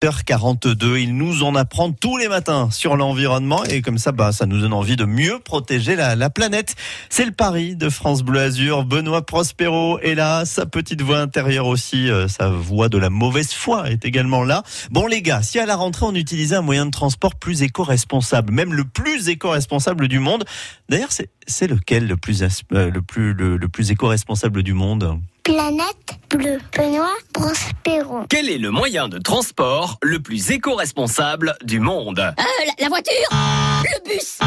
42 il nous en apprend tous les matins sur l'environnement et comme ça, bah, ça nous donne envie de mieux protéger la, la planète. C'est le pari de France Bleu Azur. Benoît Prospero est là, sa petite voix intérieure aussi, euh, sa voix de la mauvaise foi est également là. Bon les gars, si à la rentrée on utilisait un moyen de transport plus éco-responsable, même le plus éco-responsable du monde, d'ailleurs c'est, c'est lequel le plus, euh, le plus, le plus éco-responsable du monde? Planète bleue. Benoît Prospero. Quel est le moyen de transport le plus éco-responsable du monde? Euh, la, la voiture? Le bus?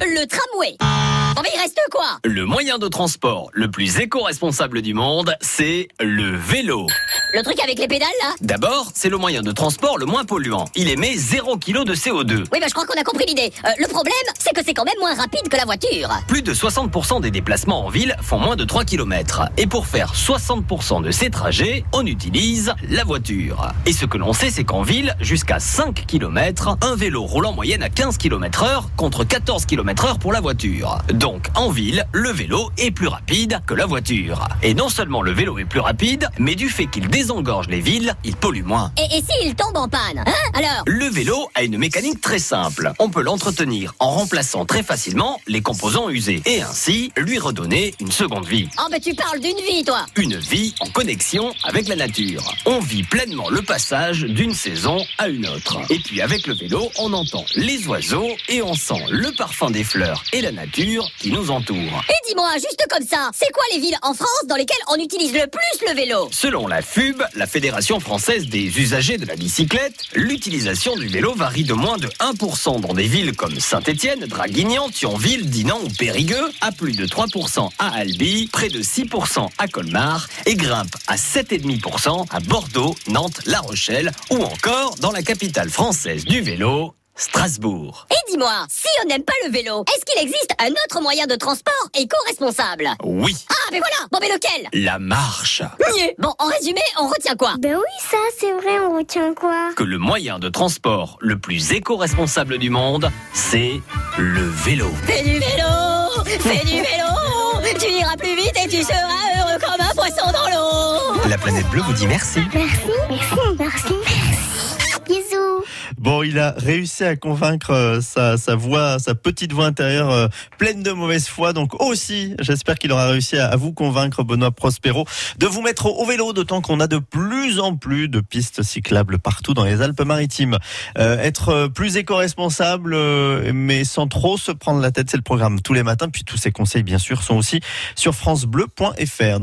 Le tramway Oh mais il reste quoi? Le moyen de transport le plus éco-responsable du monde, c'est le vélo. Le truc avec les pédales là? D'abord, c'est le moyen de transport le moins polluant. Il émet 0 kg de CO2. Oui bah je crois qu'on a compris l'idée. Euh, le problème, c'est que c'est quand même moins rapide que la voiture. Plus de 60% des déplacements en ville font moins de 3 km. Et pour faire 60% de ces trajets, on utilise la voiture. Et ce que l'on sait, c'est qu'en ville, jusqu'à 5 km, un vélo roule en moyenne à 15 km heure contre 14 km heure pour la voiture. Donc, en ville, le vélo est plus rapide que la voiture. Et non seulement le vélo est plus rapide, mais du fait qu'il désengorge les villes, il pollue moins. Et, et s'il tombe en panne Hein Alors Le vélo a une mécanique très simple. On peut l'entretenir en remplaçant très facilement les composants usés et ainsi lui redonner une seconde vie. Oh mais tu parles d'une vie toi Une vie en connexion avec la nature. On vit pleinement le passage d'une saison à une autre. Et puis avec le vélo, on entend les oiseaux et on sent le parfum des fleurs et la nature qui nous entoure. Et dis-moi, juste comme ça, c'est quoi les villes en France dans lesquelles on utilise le plus le vélo? Selon la FUB, la Fédération française des usagers de la bicyclette, l'utilisation du vélo varie de moins de 1% dans des villes comme Saint-Étienne, Draguignan, Thionville, Dinan ou Périgueux, à plus de 3% à Albi, près de 6% à Colmar et grimpe à 7,5% à Bordeaux, Nantes, La Rochelle ou encore dans la capitale française du vélo, Strasbourg. Et dis-moi, si on n'aime pas le vélo, est-ce qu'il existe un autre moyen de transport éco-responsable Oui, Ah mais voilà Bon mais lequel la marche. Niais. Bon, en résumé, on retient quoi Ben oui, ça, c'est vrai, on retient quoi Que le moyen de transport le plus éco-responsable du monde, c'est le vélo. Fais du vélo Fais du vélo Tu iras plus vite et tu seras heureux comme un poisson dans l'eau La planète bleue vous dit merci. Merci, merci, merci. Bon, il a réussi à convaincre euh, sa, voix, sa petite voix intérieure euh, pleine de mauvaise foi. Donc aussi, j'espère qu'il aura réussi à, vous convaincre, Benoît Prospero, de vous mettre au, vélo, d'autant qu'on a de plus en plus de pistes cyclables partout dans les Alpes-Maritimes. Euh, être euh, plus éco-responsable, mais sans trop se prendre la tête, c'est le programme tous les matins. Puis tous ces conseils, bien sûr, sont aussi sur francebleu.fr.